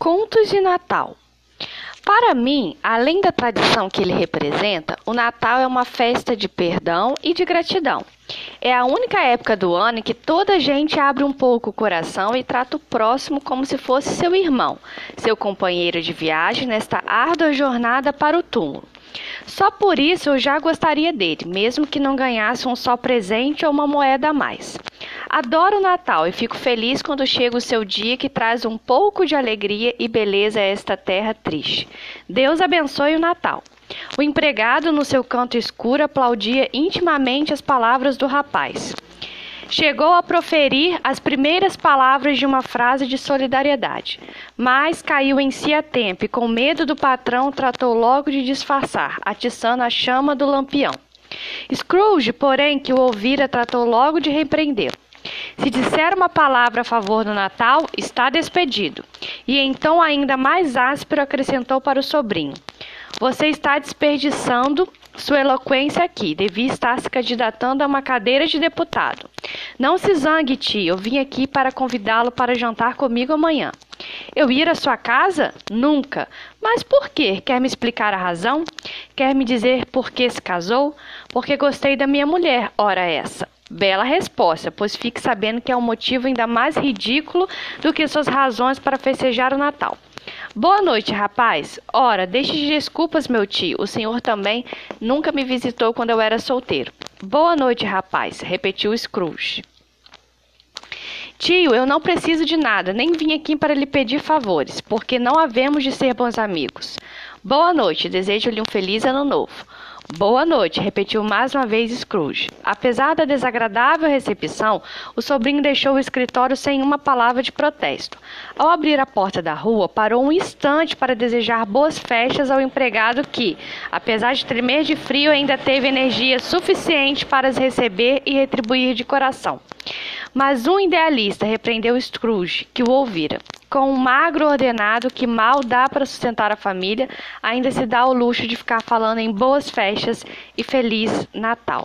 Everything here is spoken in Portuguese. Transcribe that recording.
Contos de Natal. Para mim, além da tradição que ele representa, o Natal é uma festa de perdão e de gratidão. É a única época do ano em que toda gente abre um pouco o coração e trata o próximo como se fosse seu irmão, seu companheiro de viagem nesta árdua jornada para o túmulo. Só por isso eu já gostaria dele, mesmo que não ganhasse um só presente ou uma moeda a mais. Adoro o Natal e fico feliz quando chega o seu dia que traz um pouco de alegria e beleza a esta terra triste. Deus abençoe o Natal. O empregado, no seu canto escuro, aplaudia intimamente as palavras do rapaz. Chegou a proferir as primeiras palavras de uma frase de solidariedade, mas caiu em si a tempo e, com medo do patrão, tratou logo de disfarçar, atiçando a chama do lampião. Scrooge, porém, que o ouvira, tratou logo de repreendê-lo. Se disser uma palavra a favor do Natal, está despedido. E então, ainda mais áspero, acrescentou para o sobrinho: Você está desperdiçando sua eloquência aqui. Devia estar se candidatando a uma cadeira de deputado. Não se zangue, tio. Eu vim aqui para convidá-lo para jantar comigo amanhã. Eu ir à sua casa? Nunca. Mas por quê? Quer me explicar a razão? Quer me dizer por que se casou? Porque gostei da minha mulher, ora essa. Bela resposta, pois fique sabendo que é um motivo ainda mais ridículo do que suas razões para festejar o Natal. Boa noite, rapaz. Ora, deixe de desculpas, meu tio. O senhor também nunca me visitou quando eu era solteiro. Boa noite, rapaz, repetiu Scrooge. Tio, eu não preciso de nada, nem vim aqui para lhe pedir favores, porque não havemos de ser bons amigos. Boa noite, desejo-lhe um feliz ano novo. Boa noite, repetiu mais uma vez Scrooge. Apesar da desagradável recepção, o sobrinho deixou o escritório sem uma palavra de protesto. Ao abrir a porta da rua, parou um instante para desejar boas festas ao empregado que, apesar de tremer de frio, ainda teve energia suficiente para as receber e retribuir de coração. Mas um idealista repreendeu Scrooge, que o ouvira. Com um magro ordenado que mal dá para sustentar a família, ainda se dá o luxo de ficar falando em boas festas e feliz Natal.